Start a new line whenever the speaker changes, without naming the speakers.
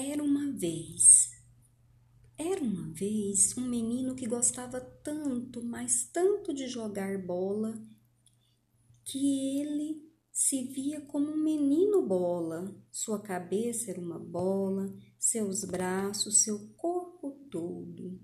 Era uma vez. Era uma vez um menino que gostava tanto, mas tanto de jogar bola, que ele se via como um menino bola. Sua cabeça era uma bola, seus braços, seu corpo todo.